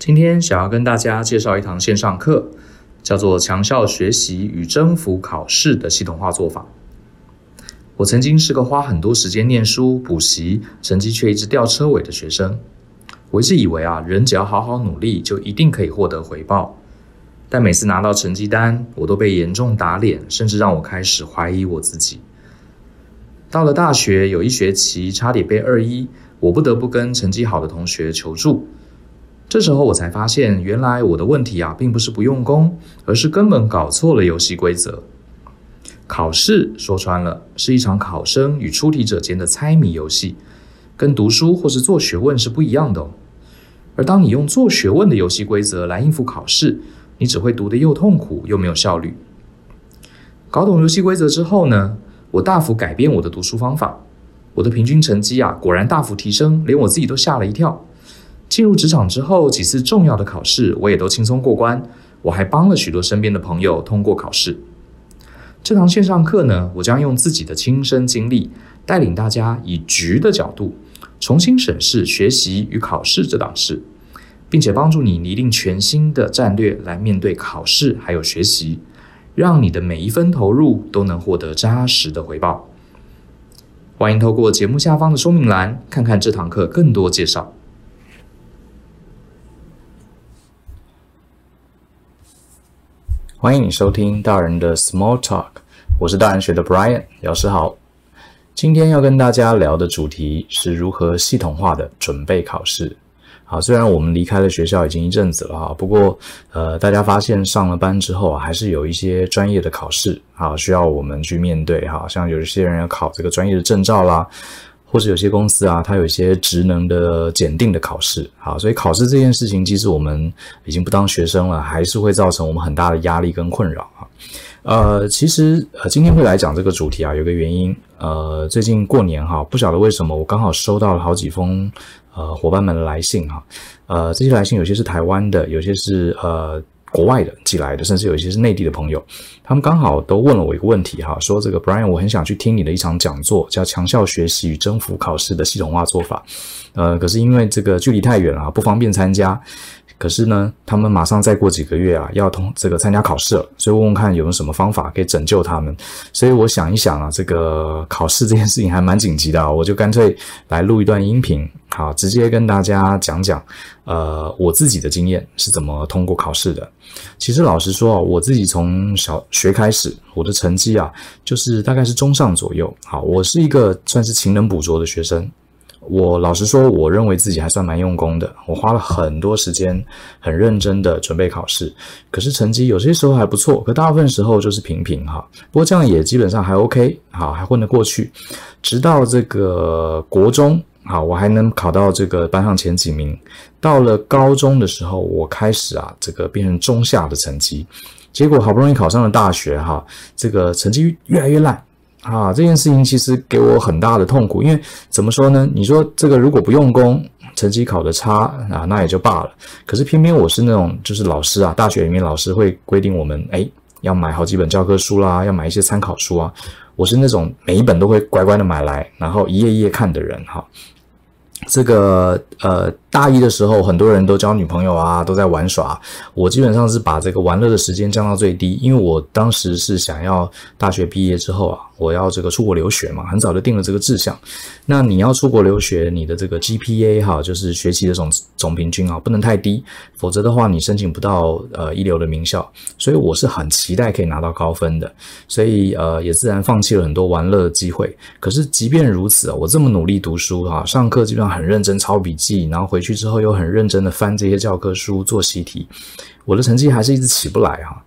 今天想要跟大家介绍一堂线上课，叫做“强效学习与征服考试”的系统化做法。我曾经是个花很多时间念书、补习，成绩却一直吊车尾的学生。我一直以为啊，人只要好好努力，就一定可以获得回报。但每次拿到成绩单，我都被严重打脸，甚至让我开始怀疑我自己。到了大学，有一学期差点被二一，我不得不跟成绩好的同学求助。这时候我才发现，原来我的问题啊，并不是不用功，而是根本搞错了游戏规则。考试说穿了，是一场考生与出题者间的猜谜游戏，跟读书或是做学问是不一样的哦。而当你用做学问的游戏规则来应付考试，你只会读得又痛苦又没有效率。搞懂游戏规则之后呢，我大幅改变我的读书方法，我的平均成绩啊，果然大幅提升，连我自己都吓了一跳。进入职场之后，几次重要的考试我也都轻松过关，我还帮了许多身边的朋友通过考试。这堂线上课呢，我将用自己的亲身经历，带领大家以局的角度，重新审视学习与考试这档事，并且帮助你拟定全新的战略来面对考试还有学习，让你的每一分投入都能获得扎实的回报。欢迎透过节目下方的说明栏，看看这堂课更多介绍。欢迎你收听大人的 Small Talk，我是大人学的 Brian 老师好。今天要跟大家聊的主题是如何系统化的准备考试。好，虽然我们离开了学校已经一阵子了哈，不过呃，大家发现上了班之后啊，还是有一些专业的考试啊，需要我们去面对哈，像有一些人要考这个专业的证照啦。或者有些公司啊，它有一些职能的检定的考试，好，所以考试这件事情，即使我们已经不当学生了，还是会造成我们很大的压力跟困扰啊。呃，其实呃，今天会来讲这个主题啊，有个原因，呃，最近过年哈，不晓得为什么我刚好收到了好几封呃伙伴们的来信哈，呃，这些来信有些是台湾的，有些是呃。国外的寄来的，甚至有一些是内地的朋友，他们刚好都问了我一个问题哈，说这个 Brian，我很想去听你的一场讲座，叫“强效学习与征服考试的系统化做法”，呃，可是因为这个距离太远了，不方便参加。可是呢，他们马上再过几个月啊，要通这个参加考试了，所以问问看有没有什么方法可以拯救他们。所以我想一想啊，这个考试这件事情还蛮紧急的啊，我就干脆来录一段音频，好，直接跟大家讲讲，呃，我自己的经验是怎么通过考试的。其实老实说啊，我自己从小学开始，我的成绩啊，就是大概是中上左右。好，我是一个算是勤能补拙的学生。我老实说，我认为自己还算蛮用功的。我花了很多时间，很认真的准备考试，可是成绩有些时候还不错，可大部分时候就是平平哈。不过这样也基本上还 OK，好，还混得过去。直到这个国中，好，我还能考到这个班上前几名。到了高中的时候，我开始啊，这个变成中下的成绩。结果好不容易考上了大学，哈，这个成绩越来越烂。啊，这件事情其实给我很大的痛苦，因为怎么说呢？你说这个如果不用功，成绩考得差啊，那也就罢了。可是偏偏我是那种，就是老师啊，大学里面老师会规定我们，哎，要买好几本教科书啦，要买一些参考书啊。我是那种每一本都会乖乖的买来，然后一页一页看的人哈。这个呃，大一的时候，很多人都交女朋友啊，都在玩耍。我基本上是把这个玩乐的时间降到最低，因为我当时是想要大学毕业之后啊，我要这个出国留学嘛，很早就定了这个志向。那你要出国留学，你的这个 GPA 哈，就是学习的总总平均啊，不能太低，否则的话你申请不到呃一流的名校。所以我是很期待可以拿到高分的，所以呃也自然放弃了很多玩乐的机会。可是即便如此啊，我这么努力读书哈，上课基本上很认真抄笔记，然后回去之后又很认真的翻这些教科书做习题，我的成绩还是一直起不来哈，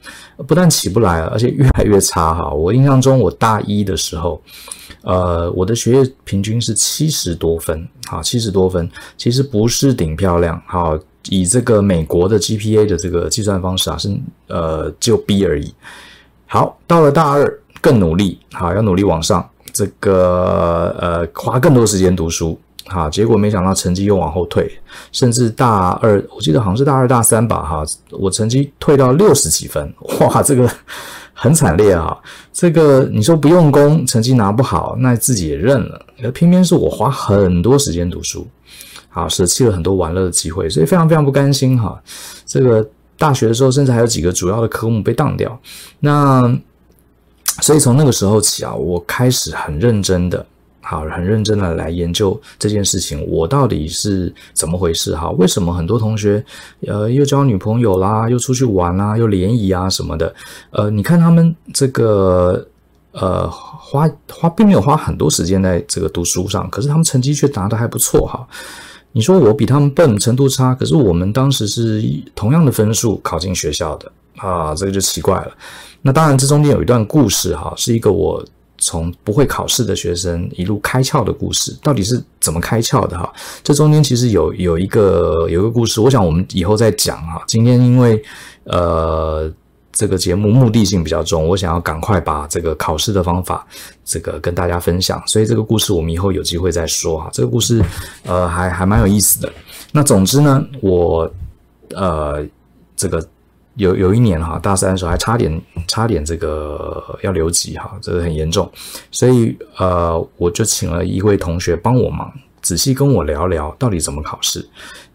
不但起不来，而且越来越差哈。我印象中我大一的时候，呃，我的学业平均是七十多分，好，七十多分，其实不是顶漂亮，好，以这个美国的 GPA 的这个计算方式啊，是呃就 B 而已。好，到了大二更努力，好，要努力往上，这个呃花更多时间读书。好，结果没想到成绩又往后退，甚至大二，我记得好像是大二大三吧，哈，我成绩退到六十几分，哇，这个很惨烈啊！这个你说不用功，成绩拿不好，那自己也认了。而偏偏是我花很多时间读书，好，舍弃了很多玩乐的机会，所以非常非常不甘心哈。这个大学的时候，甚至还有几个主要的科目被当掉。那所以从那个时候起啊，我开始很认真的，好，很认真的来研究这件事情，我到底是怎么回事哈？为什么很多同学呃又交女朋友啦，又出去玩啦，又联谊啊什么的？呃，你看他们这个。呃，花花并没有花很多时间在这个读书上，可是他们成绩却拿得还不错哈。你说我比他们笨，程度差，可是我们当时是同样的分数考进学校的啊，这个就奇怪了。那当然，这中间有一段故事哈，是一个我从不会考试的学生一路开窍的故事。到底是怎么开窍的哈？这中间其实有有一个有一个故事，我想我们以后再讲哈。今天因为呃。这个节目目的性比较重，我想要赶快把这个考试的方法，这个跟大家分享，所以这个故事我们以后有机会再说哈。这个故事，呃，还还蛮有意思的。那总之呢，我呃，这个有有一年哈，大三的时候还差点差点这个要留级哈，这个很严重，所以呃，我就请了一位同学帮我忙，仔细跟我聊聊到底怎么考试。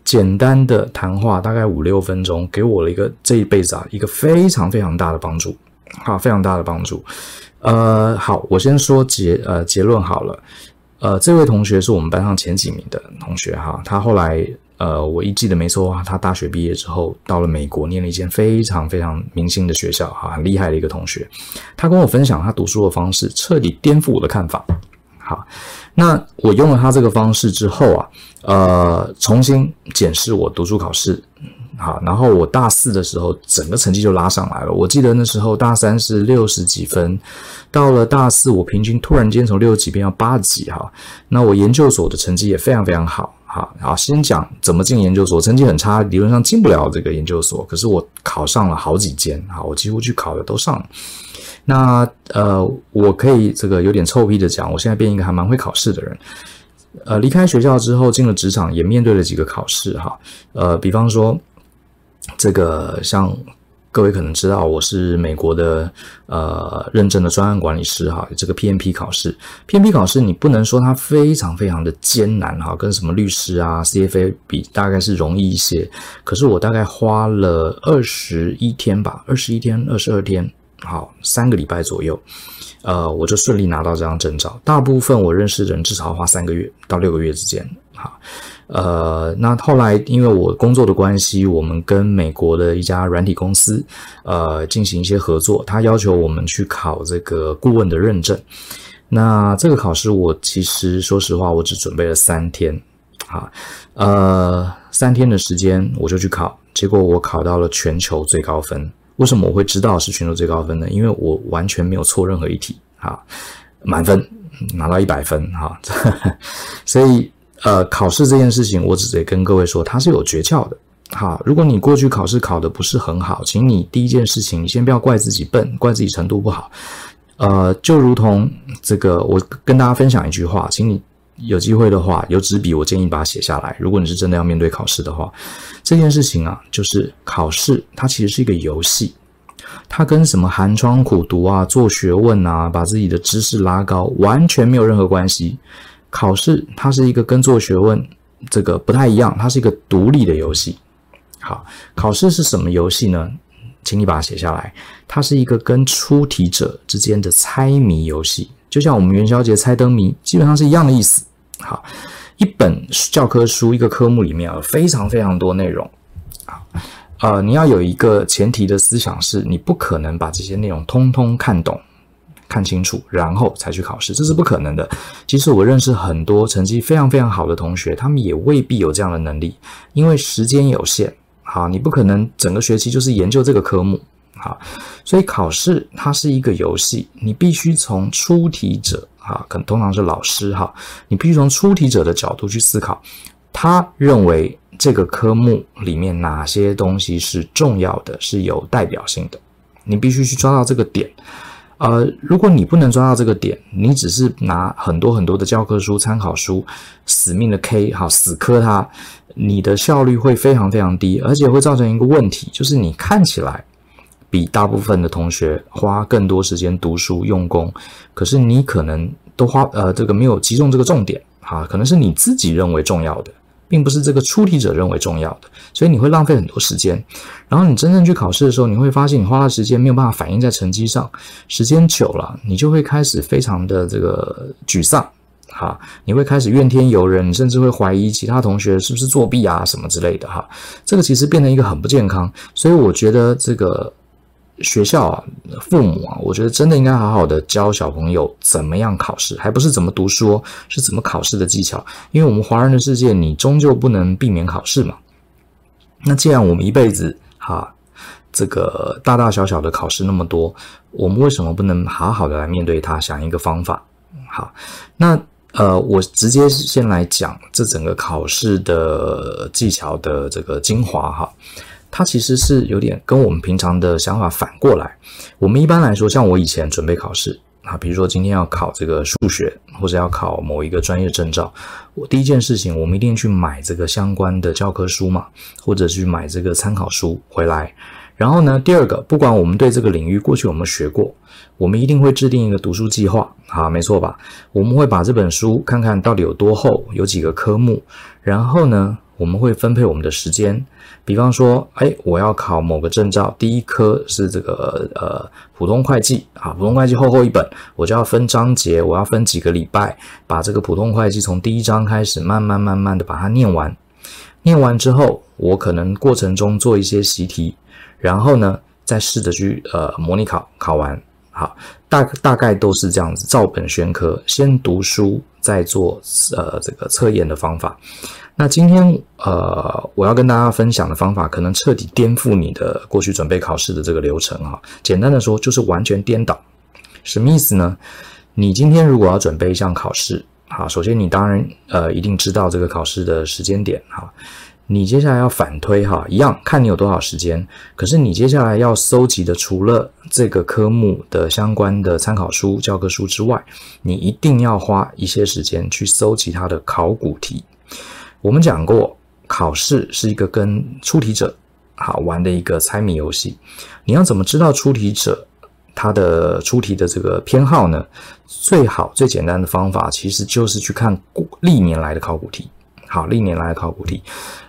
简单的谈话，大概五六分钟，给我了一个这一辈子啊一个非常非常大的帮助，好，非常大的帮助。呃，好，我先说结呃结论好了。呃，这位同学是我们班上前几名的同学哈，他后来呃，我一记得没错，他大学毕业之后到了美国，念了一间非常非常明星的学校哈，很厉害的一个同学。他跟我分享他读书的方式，彻底颠覆我的看法。好，那我用了他这个方式之后啊，呃，重新检视我读书考试，好，然后我大四的时候整个成绩就拉上来了。我记得那时候大三是六十几分，到了大四我平均突然间从六十几变到八十几哈。那我研究所的成绩也非常非常好，好，好，先讲怎么进研究所，成绩很差，理论上进不了这个研究所，可是我考上了好几间，好，我几乎去考的都上了。那呃，我可以这个有点臭屁的讲，我现在变一个还蛮会考试的人。呃，离开学校之后进了职场，也面对了几个考试哈。呃，比方说这个，像各位可能知道，我是美国的呃认证的专案管理师哈。这个 PMP 考试，PMP 考试你不能说它非常非常的艰难哈，跟什么律师啊 CFA 比，大概是容易一些。可是我大概花了二十一天吧，二十一天，二十二天。好，三个礼拜左右，呃，我就顺利拿到这张证照。大部分我认识的人至少要花三个月到六个月之间。好，呃，那后来因为我工作的关系，我们跟美国的一家软体公司，呃，进行一些合作，他要求我们去考这个顾问的认证。那这个考试，我其实说实话，我只准备了三天，啊，呃，三天的时间我就去考，结果我考到了全球最高分。为什么我会知道是全球最高分呢？因为我完全没有错任何一题，啊，满分拿到一百分，哈，所以呃，考试这件事情，我只得跟各位说，它是有诀窍的，哈。如果你过去考试考得不是很好，请你第一件事情，你先不要怪自己笨，怪自己程度不好，呃，就如同这个，我跟大家分享一句话，请你。有机会的话，有纸笔，我建议把它写下来。如果你是真的要面对考试的话，这件事情啊，就是考试，它其实是一个游戏，它跟什么寒窗苦读啊、做学问啊、把自己的知识拉高，完全没有任何关系。考试它是一个跟做学问这个不太一样，它是一个独立的游戏。好，考试是什么游戏呢？请你把它写下来，它是一个跟出题者之间的猜谜游戏，就像我们元宵节猜灯谜，基本上是一样的意思。好，一本教科书，一个科目里面有非常非常多内容。好，呃，你要有一个前提的思想是，你不可能把这些内容通通看懂、看清楚，然后才去考试，这是不可能的。其实我认识很多成绩非常非常好的同学，他们也未必有这样的能力，因为时间有限。好，你不可能整个学期就是研究这个科目。好，所以考试它是一个游戏，你必须从出题者。啊，可能通常是老师哈，你必须从出题者的角度去思考，他认为这个科目里面哪些东西是重要的，是有代表性的，你必须去抓到这个点。呃，如果你不能抓到这个点，你只是拿很多很多的教科书、参考书死命的 K 哈，死磕它，你的效率会非常非常低，而且会造成一个问题，就是你看起来。比大部分的同学花更多时间读书用功，可是你可能都花呃这个没有击中这个重点啊，可能是你自己认为重要的，并不是这个出题者认为重要的，所以你会浪费很多时间。然后你真正去考试的时候，你会发现你花的时间没有办法反映在成绩上，时间久了，你就会开始非常的这个沮丧，哈，你会开始怨天尤人，甚至会怀疑其他同学是不是作弊啊什么之类的，哈，这个其实变成一个很不健康。所以我觉得这个。学校啊，父母啊，我觉得真的应该好好的教小朋友怎么样考试，还不是怎么读书，是怎么考试的技巧。因为我们华人的世界，你终究不能避免考试嘛。那既然我们一辈子哈，这个大大小小的考试那么多，我们为什么不能好好的来面对它，想一个方法？好，那呃，我直接先来讲这整个考试的技巧的这个精华哈。它其实是有点跟我们平常的想法反过来。我们一般来说，像我以前准备考试啊，比如说今天要考这个数学，或者要考某一个专业证照，我第一件事情，我们一定去买这个相关的教科书嘛，或者去买这个参考书回来。然后呢，第二个，不管我们对这个领域过去有没有学过，我们一定会制定一个读书计划，啊，没错吧？我们会把这本书看看到底有多厚，有几个科目，然后呢，我们会分配我们的时间，比方说，哎，我要考某个证照，第一科是这个呃普通会计啊，普通会计厚厚一本，我就要分章节，我要分几个礼拜，把这个普通会计从第一章开始，慢慢慢慢的把它念完，念完之后，我可能过程中做一些习题，然后呢，再试着去呃模拟考，考完，好，大大概都是这样子，照本宣科，先读书，再做呃这个测验的方法。那今天，呃，我要跟大家分享的方法，可能彻底颠覆你的过去准备考试的这个流程哈。简单的说，就是完全颠倒。什么意思呢？你今天如果要准备一项考试，哈，首先你当然呃一定知道这个考试的时间点哈。你接下来要反推哈，一样看你有多少时间。可是你接下来要搜集的，除了这个科目的相关的参考书、教科书之外，你一定要花一些时间去搜集它的考古题。我们讲过，考试是一个跟出题者好玩的一个猜谜游戏。你要怎么知道出题者他的出题的这个偏好呢？最好最简单的方法其实就是去看历年来的考古题。好，历年来的考古题，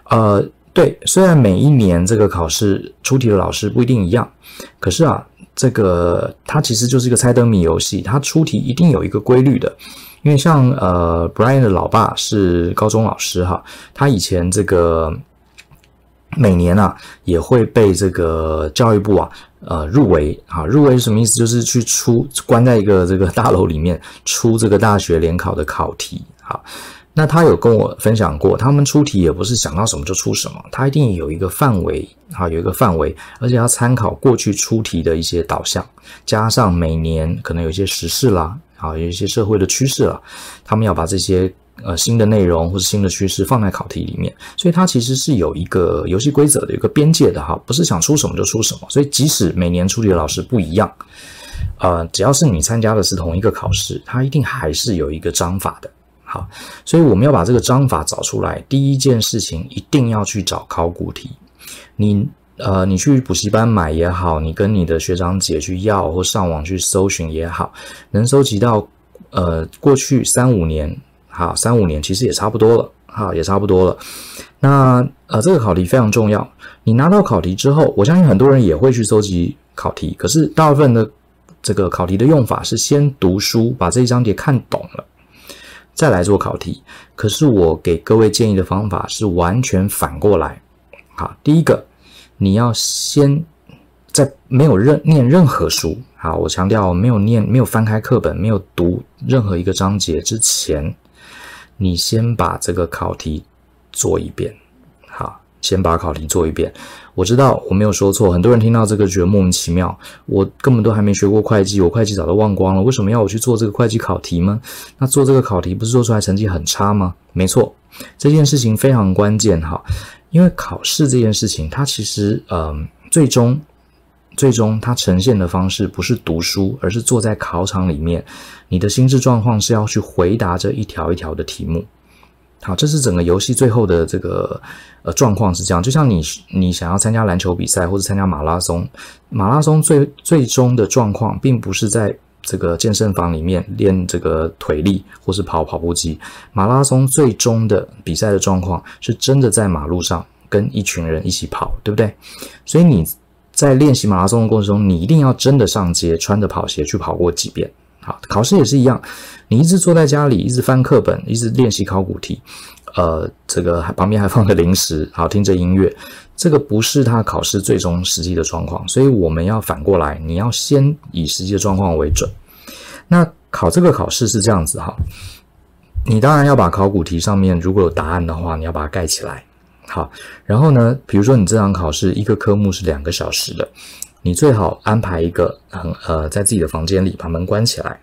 呃，对，虽然每一年这个考试出题的老师不一定一样，可是啊，这个它其实就是一个猜灯谜游戏，它出题一定有一个规律的。因为像呃，Brian 的老爸是高中老师哈，他以前这个每年啊也会被这个教育部啊呃入围啊，入围是什么意思？就是去出关在一个这个大楼里面 出这个大学联考的考题哈。那他有跟我分享过，他们出题也不是想到什么就出什么，他一定有一个范围哈，有一个范围，而且要参考过去出题的一些导向，加上每年可能有一些时事啦。好，有一些社会的趋势了，他们要把这些呃新的内容或者新的趋势放在考题里面，所以它其实是有一个游戏规则的，有一个边界的哈，不是想出什么就出什么。所以即使每年出题的老师不一样，呃，只要是你参加的是同一个考试，它一定还是有一个章法的。好，所以我们要把这个章法找出来，第一件事情一定要去找考古题，你。呃，你去补习班买也好，你跟你的学长姐去要，或上网去搜寻也好，能收集到呃过去三五年，好三五年其实也差不多了，好也差不多了。那呃这个考题非常重要，你拿到考题之后，我相信很多人也会去搜集考题，可是大部分的这个考题的用法是先读书，把这一章节看懂了，再来做考题。可是我给各位建议的方法是完全反过来，好，第一个。你要先在没有任念任何书，好，我强调没有念、没有翻开课本、没有读任何一个章节之前，你先把这个考题做一遍，先把考题做一遍。我知道我没有说错，很多人听到这个觉得莫名其妙，我根本都还没学过会计，我会计早都忘光了，为什么要我去做这个会计考题吗？那做这个考题不是做出来成绩很差吗？没错，这件事情非常关键，哈。因为考试这件事情，它其实，嗯、最终，最终它呈现的方式不是读书，而是坐在考场里面，你的心智状况是要去回答这一条一条的题目。好，这是整个游戏最后的这个呃状况是这样。就像你你想要参加篮球比赛或者参加马拉松，马拉松最最终的状况，并不是在这个健身房里面练这个腿力，或是跑跑步机。马拉松最终的比赛的状况是真的在马路上跟一群人一起跑，对不对？所以你在练习马拉松的过程中，你一定要真的上街，穿着跑鞋去跑过几遍。好，考试也是一样，你一直坐在家里，一直翻课本，一直练习考古题，呃，这个旁边还放着零食，好，听着音乐。这个不是他考试最终实际的状况，所以我们要反过来，你要先以实际的状况为准。那考这个考试是这样子哈，你当然要把考古题上面如果有答案的话，你要把它盖起来。好，然后呢，比如说你这场考试一个科目是两个小时的，你最好安排一个很呃，在自己的房间里把门关起来，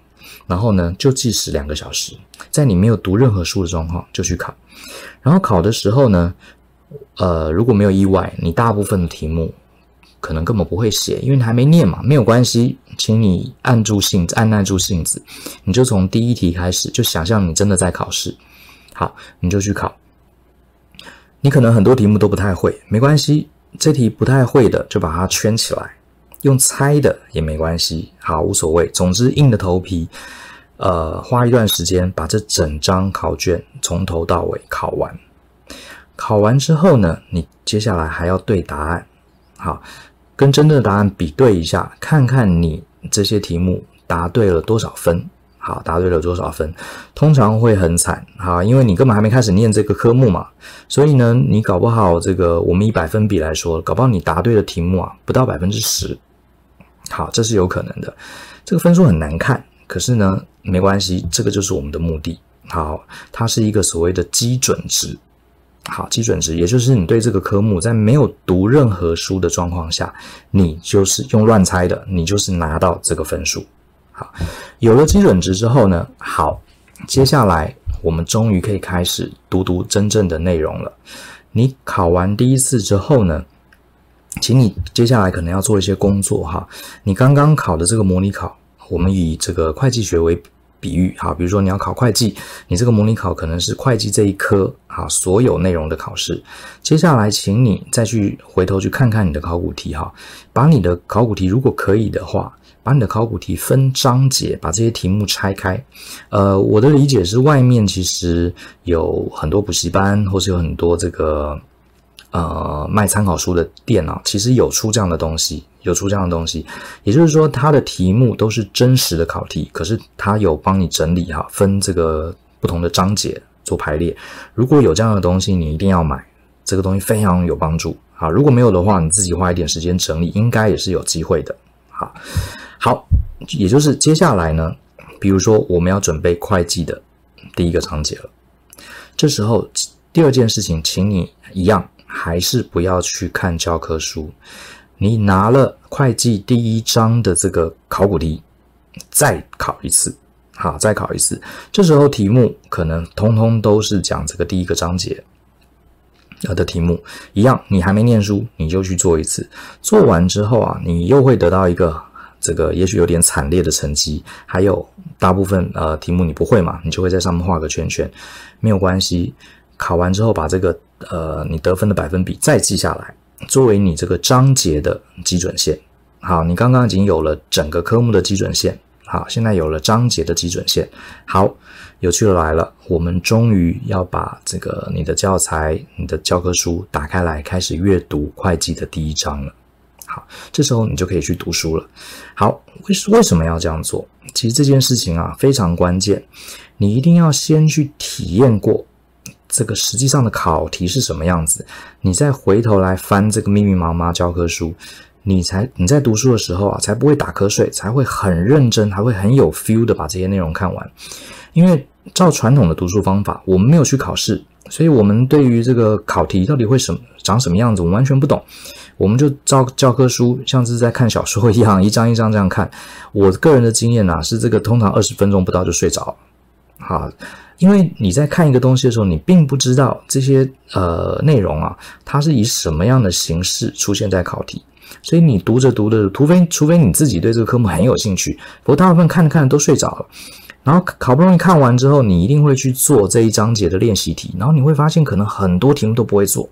然后呢就计时两个小时，在你没有读任何书的状况就去考，然后考的时候呢。呃，如果没有意外，你大部分的题目可能根本不会写，因为你还没念嘛，没有关系，请你按住性子，按耐住性子，你就从第一题开始，就想象你真的在考试，好，你就去考。你可能很多题目都不太会，没关系，这题不太会的就把它圈起来，用猜的也没关系，好，无所谓，总之硬着头皮，呃，花一段时间把这整张考卷从头到尾考完。考完之后呢，你接下来还要对答案，好，跟真正的答案比对一下，看看你这些题目答对了多少分，好，答对了多少分，通常会很惨，好，因为你根本还没开始念这个科目嘛，所以呢，你搞不好这个我们以百分比来说，搞不好你答对的题目啊不到百分之十，好，这是有可能的，这个分数很难看，可是呢，没关系，这个就是我们的目的，好，它是一个所谓的基准值。好，基准值，也就是你对这个科目在没有读任何书的状况下，你就是用乱猜的，你就是拿到这个分数。好，有了基准值之后呢，好，接下来我们终于可以开始读读真正的内容了。你考完第一次之后呢，请你接下来可能要做一些工作哈。你刚刚考的这个模拟考，我们以这个会计学为比喻哈，比如说你要考会计，你这个模拟考可能是会计这一科啊所有内容的考试。接下来，请你再去回头去看看你的考古题哈，把你的考古题如果可以的话，把你的考古题分章节，把这些题目拆开。呃，我的理解是，外面其实有很多补习班，或是有很多这个。呃，卖参考书的店啊，其实有出这样的东西，有出这样的东西。也就是说，它的题目都是真实的考题，可是它有帮你整理哈，分这个不同的章节做排列。如果有这样的东西，你一定要买，这个东西非常有帮助啊。如果没有的话，你自己花一点时间整理，应该也是有机会的。好，好，也就是接下来呢，比如说我们要准备会计的第一个章节了，这时候第二件事情，请你一样。还是不要去看教科书，你拿了会计第一章的这个考古题，再考一次，好，再考一次。这时候题目可能通通都是讲这个第一个章节呃的题目，一样，你还没念书，你就去做一次。做完之后啊，你又会得到一个这个也许有点惨烈的成绩，还有大部分呃题目你不会嘛，你就会在上面画个圈圈，没有关系。考完之后，把这个呃你得分的百分比再记下来，作为你这个章节的基准线。好，你刚刚已经有了整个科目的基准线，好，现在有了章节的基准线。好，有趣的来了，我们终于要把这个你的教材、你的教科书打开来，开始阅读会计的第一章了。好，这时候你就可以去读书了。好，为为什么要这样做？其实这件事情啊非常关键，你一定要先去体验过。这个实际上的考题是什么样子？你再回头来翻这个密密麻麻教科书，你才你在读书的时候啊，才不会打瞌睡，才会很认真，还会很有 feel 的把这些内容看完。因为照传统的读书方法，我们没有去考试，所以我们对于这个考题到底会什么长什么样子，我们完全不懂。我们就照教科书，像是在看小说一样，一张一张这样看。我个人的经验啊，是这个通常二十分钟不到就睡着好。因为你在看一个东西的时候，你并不知道这些呃内容啊，它是以什么样的形式出现在考题，所以你读着读着，除非除非你自己对这个科目很有兴趣，不过大部分看着看着都睡着了。然后好不容易看完之后，你一定会去做这一章节的练习题，然后你会发现可能很多题目都不会做，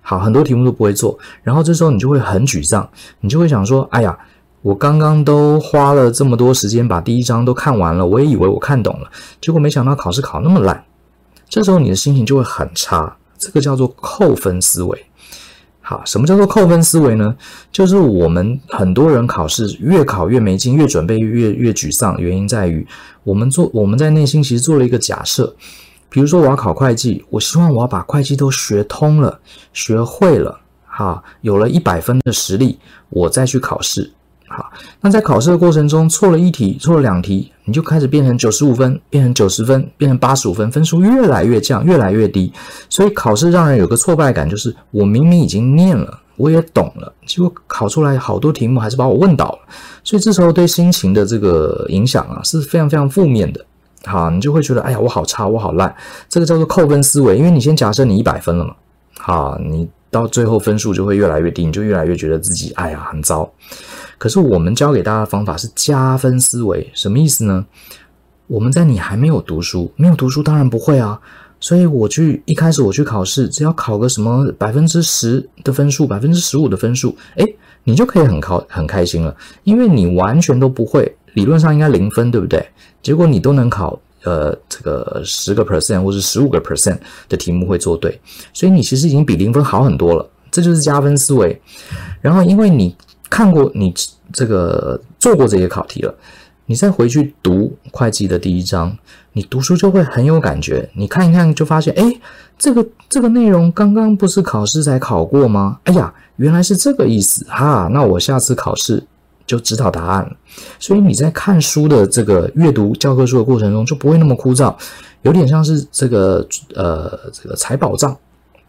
好，很多题目都不会做，然后这时候你就会很沮丧，你就会想说，哎呀。我刚刚都花了这么多时间把第一章都看完了，我也以为我看懂了，结果没想到考试考那么烂，这时候你的心情就会很差，这个叫做扣分思维。好，什么叫做扣分思维呢？就是我们很多人考试越考越没劲，越准备越越沮丧，原因在于我们做我们在内心其实做了一个假设，比如说我要考会计，我希望我要把会计都学通了、学会了，哈，有了一百分的实力，我再去考试。好，那在考试的过程中，错了一题，错了两题，你就开始变成九十五分，变成九十分，变成八十五分，分数越来越降，越来越低。所以考试让人有个挫败感，就是我明明已经念了，我也懂了，结果考出来好多题目还是把我问倒了。所以这时候对心情的这个影响啊是非常非常负面的。好，你就会觉得，哎呀，我好差，我好烂。这个叫做扣分思维，因为你先假设你一百分了嘛，好，你到最后分数就会越来越低，你就越来越觉得自己，哎呀，很糟。可是我们教给大家的方法是加分思维，什么意思呢？我们在你还没有读书，没有读书当然不会啊。所以我去一开始我去考试，只要考个什么百分之十的分数，百分之十五的分数，诶，你就可以很考很开心了，因为你完全都不会，理论上应该零分，对不对？结果你都能考呃这个十个 percent 或者十五个 percent 的题目会做对，所以你其实已经比零分好很多了，这就是加分思维。然后因为你。看过你这个做过这些考题了，你再回去读会计的第一章，你读书就会很有感觉。你看一看就发现，哎，这个这个内容刚刚不是考试才考过吗？哎呀，原来是这个意思哈。那我下次考试就知道答案了。所以你在看书的这个阅读教科书的过程中就不会那么枯燥，有点像是这个呃这个财宝藏。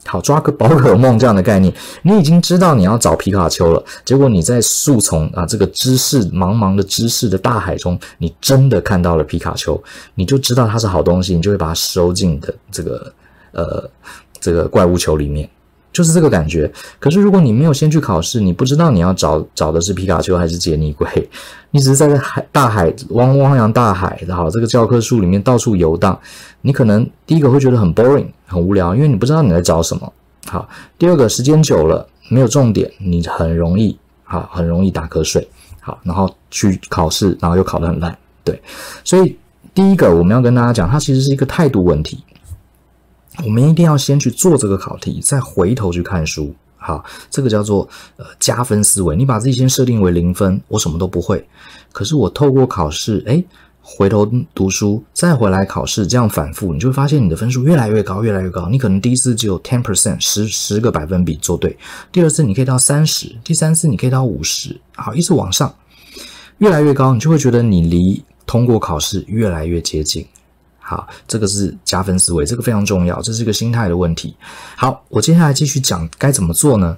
好，抓个宝可梦这样的概念，你已经知道你要找皮卡丘了，结果你在树丛啊这个知识茫茫的知识的大海中，你真的看到了皮卡丘，你就知道它是好东西，你就会把它收进的这个呃这个怪物球里面。就是这个感觉。可是如果你没有先去考试，你不知道你要找找的是皮卡丘还是杰尼龟，你只是在海大海汪汪洋大海，然后这个教科书里面到处游荡，你可能第一个会觉得很 boring 很无聊，因为你不知道你在找什么。好，第二个时间久了没有重点，你很容易好很容易打瞌睡。好，然后去考试，然后又考得很烂。对，所以第一个我们要跟大家讲，它其实是一个态度问题。我们一定要先去做这个考题，再回头去看书。好，这个叫做呃加分思维。你把自己先设定为零分，我什么都不会。可是我透过考试，诶，回头读书，再回来考试，这样反复，你就会发现你的分数越来越高，越来越高。你可能第一次只有 ten percent，十十个百分比做对，第二次你可以到三十，第三次你可以到五十，好，一直往上，越来越高，你就会觉得你离通过考试越来越接近。好，这个是加分思维，这个非常重要，这是一个心态的问题。好，我接下来继续讲该怎么做呢？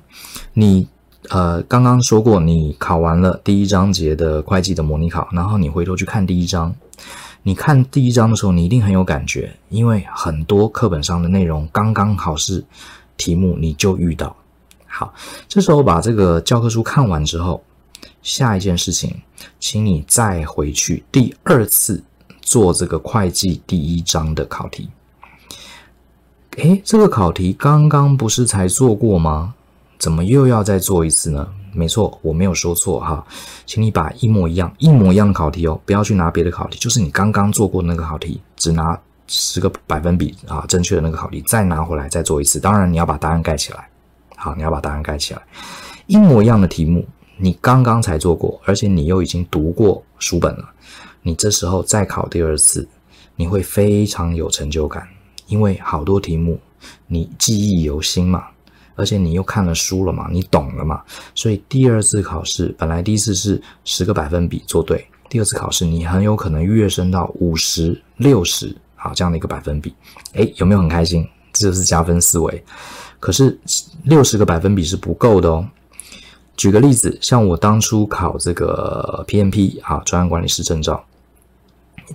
你呃刚刚说过，你考完了第一章节的会计的模拟考，然后你回头去看第一章，你看第一章的时候，你一定很有感觉，因为很多课本上的内容，刚刚考试题目你就遇到。好，这时候把这个教科书看完之后，下一件事情，请你再回去第二次。做这个会计第一章的考题，诶，这个考题刚刚不是才做过吗？怎么又要再做一次呢？没错，我没有说错哈，请你把一模一样、一模一样的考题哦，不要去拿别的考题，就是你刚刚做过那个考题，只拿十个百分比啊正确的那个考题，再拿回来再做一次。当然你要把答案盖起来，好，你要把答案盖起来。一模一样的题目，你刚刚才做过，而且你又已经读过书本了。你这时候再考第二次，你会非常有成就感，因为好多题目你记忆犹新嘛，而且你又看了书了嘛，你懂了嘛，所以第二次考试本来第一次是十个百分比做对，第二次考试你很有可能跃升到五十、六十，好，这样的一个百分比，诶，有没有很开心？这就是加分思维。可是六十个百分比是不够的哦。举个例子，像我当初考这个 PMP 啊，专案管理师证照。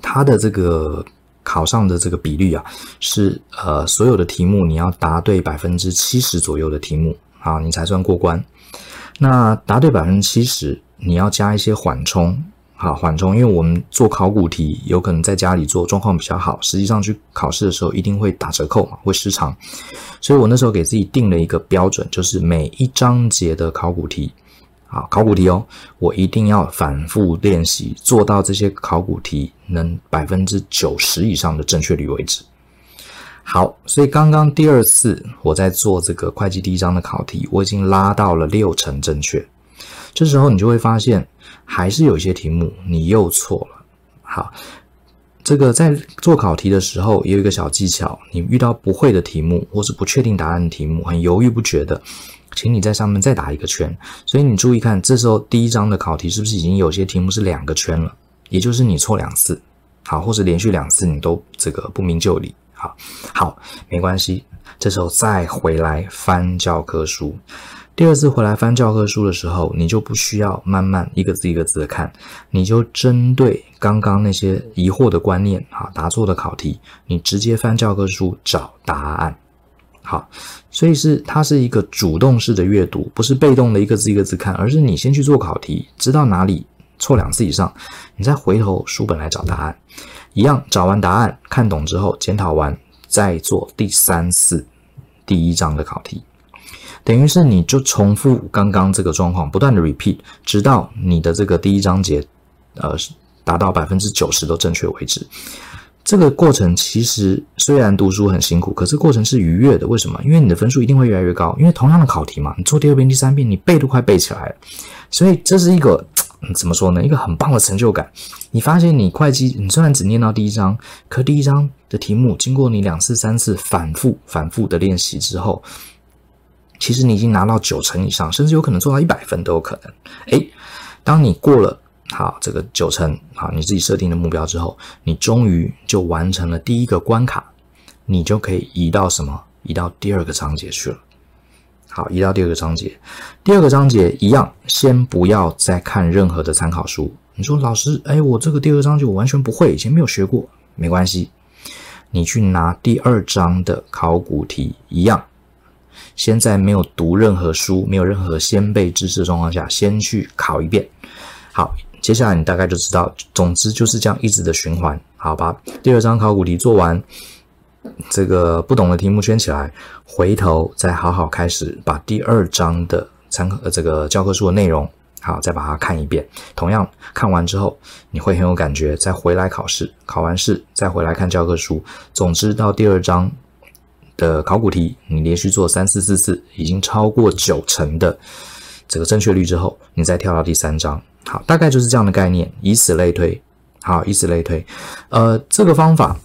它的这个考上的这个比率啊，是呃所有的题目你要答对百分之七十左右的题目啊，你才算过关。那答对百分之七十，你要加一些缓冲，好缓冲，因为我们做考古题有可能在家里做状况比较好，实际上去考试的时候一定会打折扣嘛，会失常。所以我那时候给自己定了一个标准，就是每一章节的考古题。好，考古题哦，我一定要反复练习，做到这些考古题能百分之九十以上的正确率为止。好，所以刚刚第二次我在做这个会计第一章的考题，我已经拉到了六成正确。这时候你就会发现，还是有一些题目你又错了。好，这个在做考题的时候也有一个小技巧，你遇到不会的题目或是不确定答案的题目，很犹豫不决的，请你在上面再打一个圈。所以你注意看，这时候第一章的考题是不是已经有些题目是两个圈了？也就是你错两次，好，或者连续两次你都这个不明就里。好，好，没关系。这时候再回来翻教科书，第二次回来翻教科书的时候，你就不需要慢慢一个字一个字的看，你就针对刚刚那些疑惑的观念，啊，答错的考题，你直接翻教科书找答案。好，所以是它是一个主动式的阅读，不是被动的一个字一个字看，而是你先去做考题，知道哪里错两次以上，你再回头书本来找答案。一样，找完答案，看懂之后，检讨完，再做第三次第一章的考题，等于是你就重复刚刚这个状况，不断的 repeat，直到你的这个第一章节，呃，达到百分之九十都正确为止。这个过程其实虽然读书很辛苦，可是过程是愉悦的。为什么？因为你的分数一定会越来越高，因为同样的考题嘛，你做第二遍、第三遍，你背都快背起来了，所以这是一个。怎么说呢？一个很棒的成就感。你发现你会计，你虽然只念到第一章，可第一章的题目经过你两次、三次反复、反复的练习之后，其实你已经拿到九成以上，甚至有可能做到一百分都有可能。诶，当你过了好这个九成，好你自己设定的目标之后，你终于就完成了第一个关卡，你就可以移到什么？移到第二个章节去了。好，移到第二个章节。第二个章节一样，先不要再看任何的参考书。你说老师，哎，我这个第二章节我完全不会，以前没有学过，没关系。你去拿第二章的考古题一样，先在没有读任何书、没有任何先备知识的状况下，先去考一遍。好，接下来你大概就知道，总之就是这样一直的循环。好吧，第二章考古题做完。这个不懂的题目圈起来，回头再好好开始把第二章的参考呃这个教科书的内容，好再把它看一遍。同样看完之后，你会很有感觉，再回来考试，考完试再回来看教科书。总之到第二章的考古题，你连续做三四四次，已经超过九成的这个正确率之后，你再跳到第三章。好，大概就是这样的概念，以此类推。好，以此类推。呃，这个方法。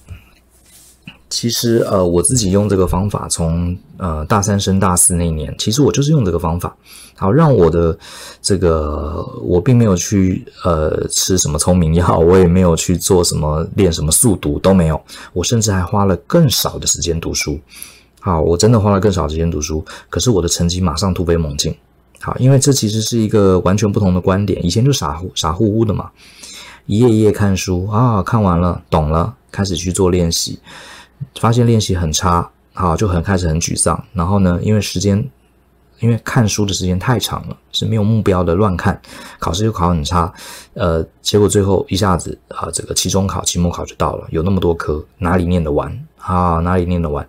其实，呃，我自己用这个方法，从呃大三升大四那年，其实我就是用这个方法，好让我的这个我并没有去呃吃什么聪明药，我也没有去做什么练什么速读都没有，我甚至还花了更少的时间读书。好，我真的花了更少时间读书，可是我的成绩马上突飞猛进。好，因为这其实是一个完全不同的观点，以前就傻乎傻乎乎的嘛，一页一页看书啊，看完了懂了，开始去做练习。发现练习很差，好，就很开始很沮丧。然后呢，因为时间，因为看书的时间太长了，是没有目标的乱看，考试又考很差，呃，结果最后一下子啊，这个期中考、期末考就到了，有那么多科，哪里念得完啊？哪里念得完？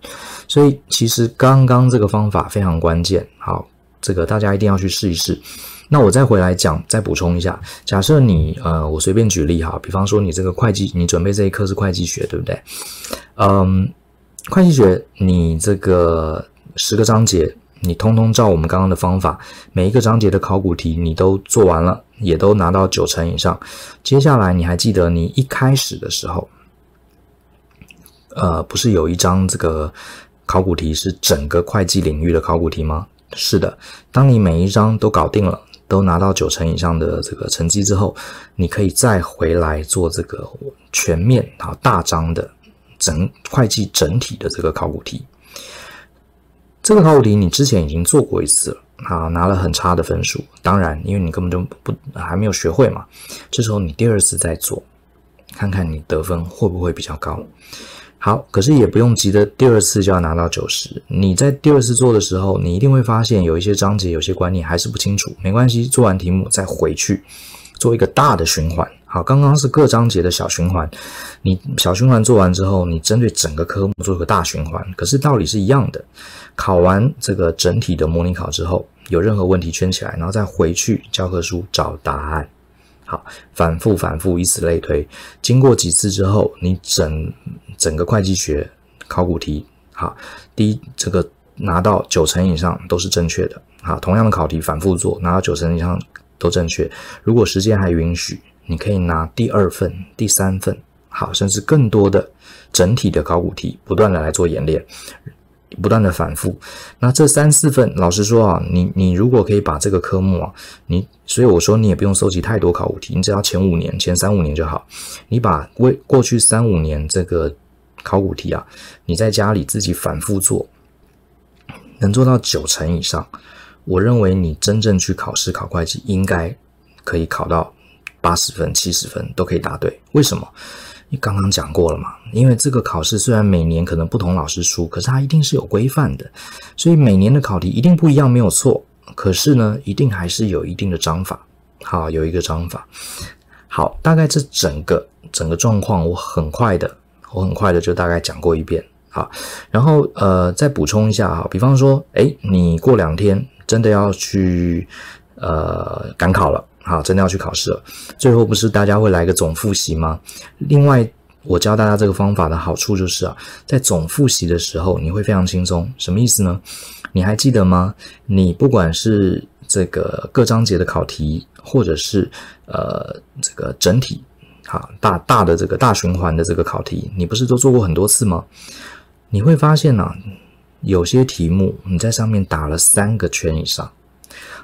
所以其实刚刚这个方法非常关键，好，这个大家一定要去试一试。那我再回来讲，再补充一下，假设你呃，我随便举例哈，比方说你这个会计，你准备这一科是会计学，对不对？嗯，会计学你这个十个章节，你通通照我们刚刚的方法，每一个章节的考古题你都做完了，也都拿到九成以上。接下来你还记得你一开始的时候，呃，不是有一张这个考古题是整个会计领域的考古题吗？是的，当你每一章都搞定了。都拿到九成以上的这个成绩之后，你可以再回来做这个全面啊大章的整会计整体的这个考古题。这个考古题你之前已经做过一次了啊，拿了很差的分数。当然，因为你根本就不还没有学会嘛，这时候你第二次再做，看看你得分会不会比较高。好，可是也不用急着第二次就要拿到九十。你在第二次做的时候，你一定会发现有一些章节、有些观念还是不清楚。没关系，做完题目再回去做一个大的循环。好，刚刚是各章节的小循环，你小循环做完之后，你针对整个科目做一个大循环。可是道理是一样的。考完这个整体的模拟考之后，有任何问题圈起来，然后再回去教科书找答案。好，反复反复，以此类推。经过几次之后，你整整个会计学考古题，好，第一这个拿到九成以上都是正确的。好，同样的考题反复做，拿到九成以上都正确。如果时间还允许，你可以拿第二份、第三份，好，甚至更多的整体的考古题，不断的来做演练。不断的反复，那这三四份，老实说啊，你你如果可以把这个科目啊，你所以我说你也不用收集太多考古题，你只要前五年、前三五年就好。你把为过去三五年这个考古题啊，你在家里自己反复做，能做到九成以上，我认为你真正去考试考会计，应该可以考到八十分、七十分都可以答对。为什么？刚刚讲过了嘛？因为这个考试虽然每年可能不同老师出，可是它一定是有规范的，所以每年的考题一定不一样，没有错。可是呢，一定还是有一定的章法，好，有一个章法。好，大概这整个整个状况，我很快的，我很快的就大概讲过一遍。好，然后呃，再补充一下哈，比方说，诶，你过两天真的要去呃赶考了。好，真的要去考试了。最后不是大家会来个总复习吗？另外，我教大家这个方法的好处就是啊，在总复习的时候，你会非常轻松。什么意思呢？你还记得吗？你不管是这个各章节的考题，或者是呃这个整体，好大大的这个大循环的这个考题，你不是都做过很多次吗？你会发现呢、有些题目你在上面打了三个圈以上。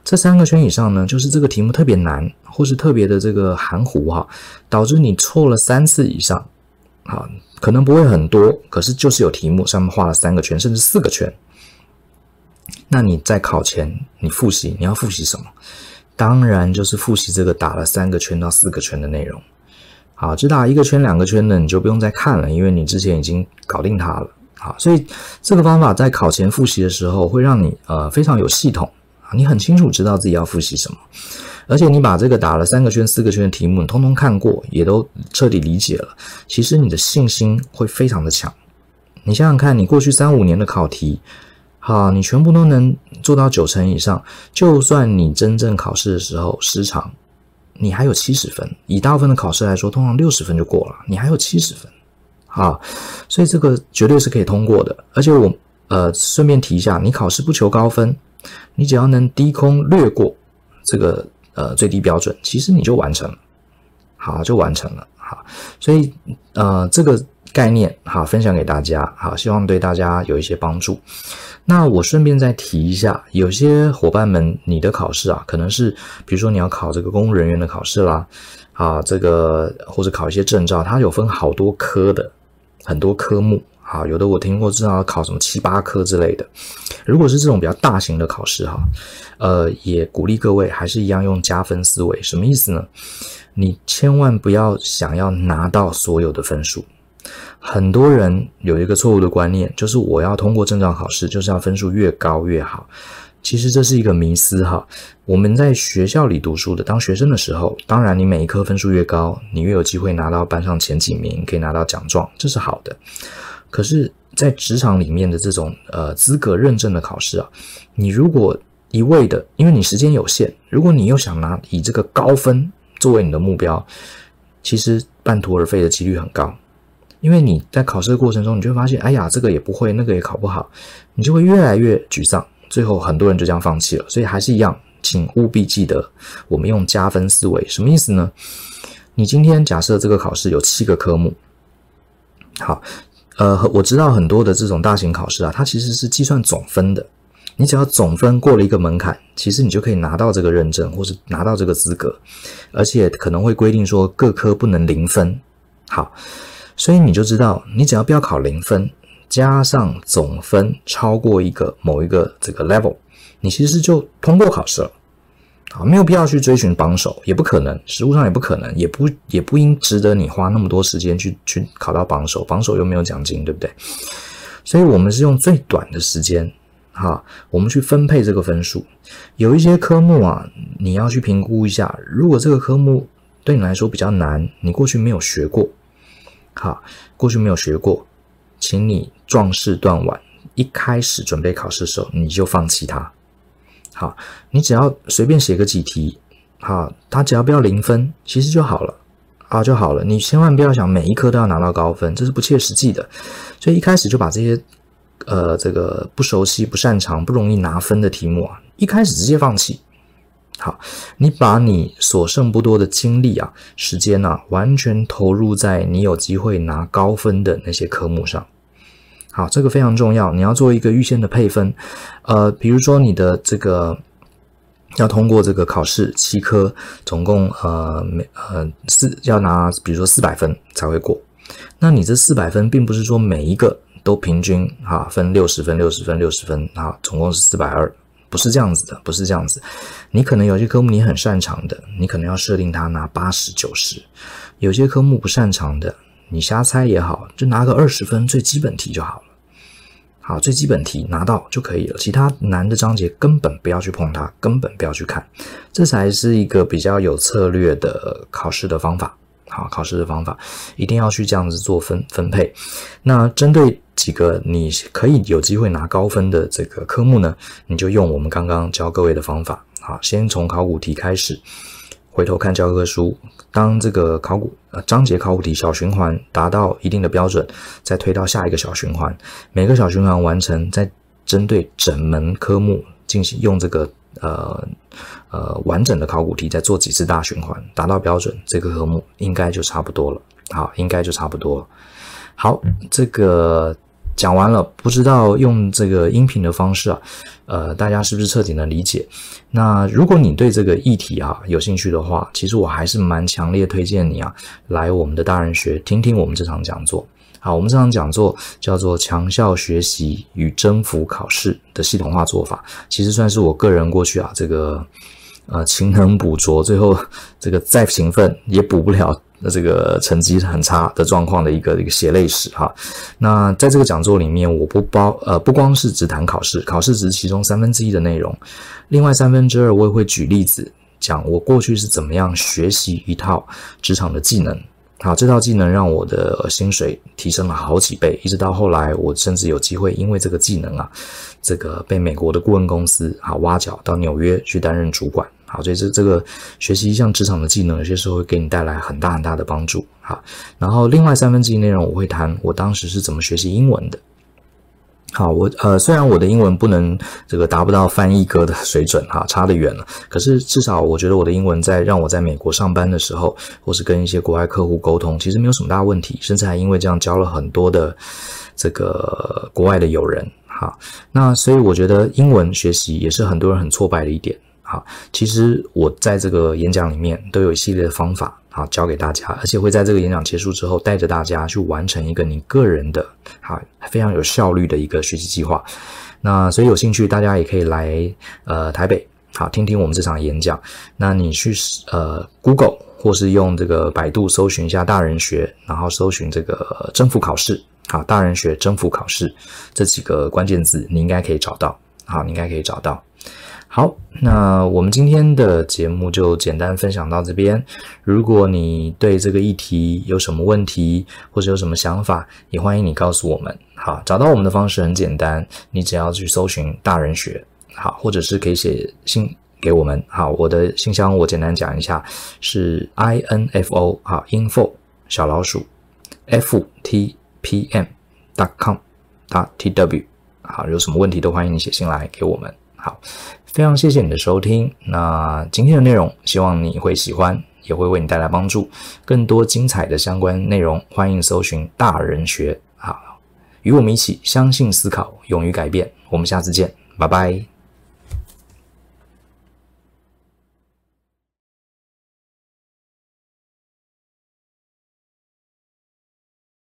这三个圈以上呢，就是这个题目特别难，或是特别的这个含糊哈，导致你错了三次以上，啊，可能不会很多，可是就是有题目上面画了三个圈，甚至四个圈。那你在考前你复习，你要复习什么？当然就是复习这个打了三个圈到四个圈的内容。好，只打一个圈、两个圈的你就不用再看了，因为你之前已经搞定它了。好，所以这个方法在考前复习的时候会让你呃非常有系统。你很清楚知道自己要复习什么，而且你把这个打了三个圈、四个圈的题目，通通看过，也都彻底理解了。其实你的信心会非常的强。你想想看，你过去三五年的考题，好，你全部都能做到九成以上。就算你真正考试的时候失常，你还有七十分。以大部分的考试来说，通常六十分就过了，你还有七十分。好，所以这个绝对是可以通过的。而且我呃顺便提一下，你考试不求高分。你只要能低空掠过这个呃最低标准，其实你就完成了，好，就完成了，好，所以呃这个概念好分享给大家，好，希望对大家有一些帮助。那我顺便再提一下，有些伙伴们，你的考试啊，可能是比如说你要考这个公务人员的考试啦，啊，这个或者考一些证照，它有分好多科的，很多科目。好，有的我听过，至少要考什么七八科之类的。如果是这种比较大型的考试，哈，呃，也鼓励各位还是一样用加分思维。什么意思呢？你千万不要想要拿到所有的分数。很多人有一个错误的观念，就是我要通过证照考试，就是要分数越高越好。其实这是一个迷思，哈。我们在学校里读书的，当学生的时候，当然你每一科分数越高，你越有机会拿到班上前几名，可以拿到奖状，这是好的。可是，在职场里面的这种呃资格认证的考试啊，你如果一味的，因为你时间有限，如果你又想拿以这个高分作为你的目标，其实半途而废的几率很高。因为你在考试的过程中，你就会发现，哎呀，这个也不会，那个也考不好，你就会越来越沮丧，最后很多人就这样放弃了。所以还是一样，请务必记得，我们用加分思维，什么意思呢？你今天假设这个考试有七个科目，好。呃，我知道很多的这种大型考试啊，它其实是计算总分的。你只要总分过了一个门槛，其实你就可以拿到这个认证，或是拿到这个资格，而且可能会规定说各科不能零分。好，所以你就知道，你只要不要考零分，加上总分超过一个某一个这个 level，你其实就通过考试了。啊，没有必要去追寻榜首，也不可能，实务上也不可能，也不也不应值得你花那么多时间去去考到榜首，榜首又没有奖金，对不对？所以我们是用最短的时间，哈，我们去分配这个分数。有一些科目啊，你要去评估一下，如果这个科目对你来说比较难，你过去没有学过，好，过去没有学过，请你壮士断腕，一开始准备考试的时候你就放弃它。好，你只要随便写个几题，好，他只要不要零分，其实就好了，啊就好了。你千万不要想每一科都要拿到高分，这是不切实际的。所以一开始就把这些，呃，这个不熟悉、不擅长、不容易拿分的题目啊，一开始直接放弃。好，你把你所剩不多的精力啊、时间啊，完全投入在你有机会拿高分的那些科目上。好，这个非常重要。你要做一个预先的配分，呃，比如说你的这个要通过这个考试，七科总共呃每呃四要拿，比如说四百分才会过。那你这四百分，并不是说每一个都平均哈分六十分、六十分、六十分啊，总共是四百二。不是这样子的，不是这样子。你可能有些科目你很擅长的，你可能要设定它拿八十九十；有些科目不擅长的，你瞎猜也好，就拿个二十分，最基本题就好了。好，最基本题拿到就可以了，其他难的章节根本不要去碰它，根本不要去看，这才是一个比较有策略的考试的方法。好，考试的方法一定要去这样子做分分配。那针对几个你可以有机会拿高分的这个科目呢，你就用我们刚刚教各位的方法。好，先从考古题开始，回头看教科书。当这个考古呃章节考古题小循环达到一定的标准，再推到下一个小循环。每个小循环完成，再针对整门科目进行用这个。呃呃，完整的考古题再做几次大循环，达到标准，这个科目应该就差不多了。好，应该就差不多了。好，这个讲完了，不知道用这个音频的方式啊，呃，大家是不是彻底能理解？那如果你对这个议题啊有兴趣的话，其实我还是蛮强烈推荐你啊，来我们的大人学听听我们这场讲座。好，我们这场讲座叫做“强效学习与征服考试”的系统化做法，其实算是我个人过去啊这个呃勤能补拙，最后这个再勤奋也补不了的这个成绩很差的状况的一个一个血泪史哈。那在这个讲座里面，我不包呃不光是只谈考试，考试只是其中三分之一的内容，另外三分之二我也会举例子讲我过去是怎么样学习一套职场的技能。好，这套技能让我的薪水提升了好几倍，一直到后来，我甚至有机会因为这个技能啊，这个被美国的顾问公司啊挖角到纽约去担任主管。好，所以这这个学习一项职场的技能，有些时候会给你带来很大很大的帮助。好，然后另外三分之一内容我会谈我当时是怎么学习英文的。好，我呃，虽然我的英文不能这个达不到翻译哥的水准哈，差得远了。可是至少我觉得我的英文在让我在美国上班的时候，或是跟一些国外客户沟通，其实没有什么大问题，甚至还因为这样交了很多的这个国外的友人哈。那所以我觉得英文学习也是很多人很挫败的一点。好，其实我在这个演讲里面都有一系列的方法。啊，教给大家，而且会在这个演讲结束之后，带着大家去完成一个你个人的，好，非常有效率的一个学习计划。那所以有兴趣，大家也可以来呃台北，好，听听我们这场演讲。那你去呃 Google 或是用这个百度搜寻一下大人学，然后搜寻这个征服考试，好，大人学征服考试这几个关键字，你应该可以找到，好，你应该可以找到。好，那我们今天的节目就简单分享到这边。如果你对这个议题有什么问题，或者有什么想法，也欢迎你告诉我们。好，找到我们的方式很简单，你只要去搜寻“大人学”，好，或者是可以写信给我们。好，我的信箱我简单讲一下，是 i n f o 好 info 小老鼠 f t p m dot com dot t w 好，有什么问题都欢迎你写信来给我们。好，非常谢谢你的收听。那今天的内容，希望你会喜欢，也会为你带来帮助。更多精彩的相关内容，欢迎搜寻大人学。啊，与我们一起相信、思考、勇于改变。我们下次见，拜拜。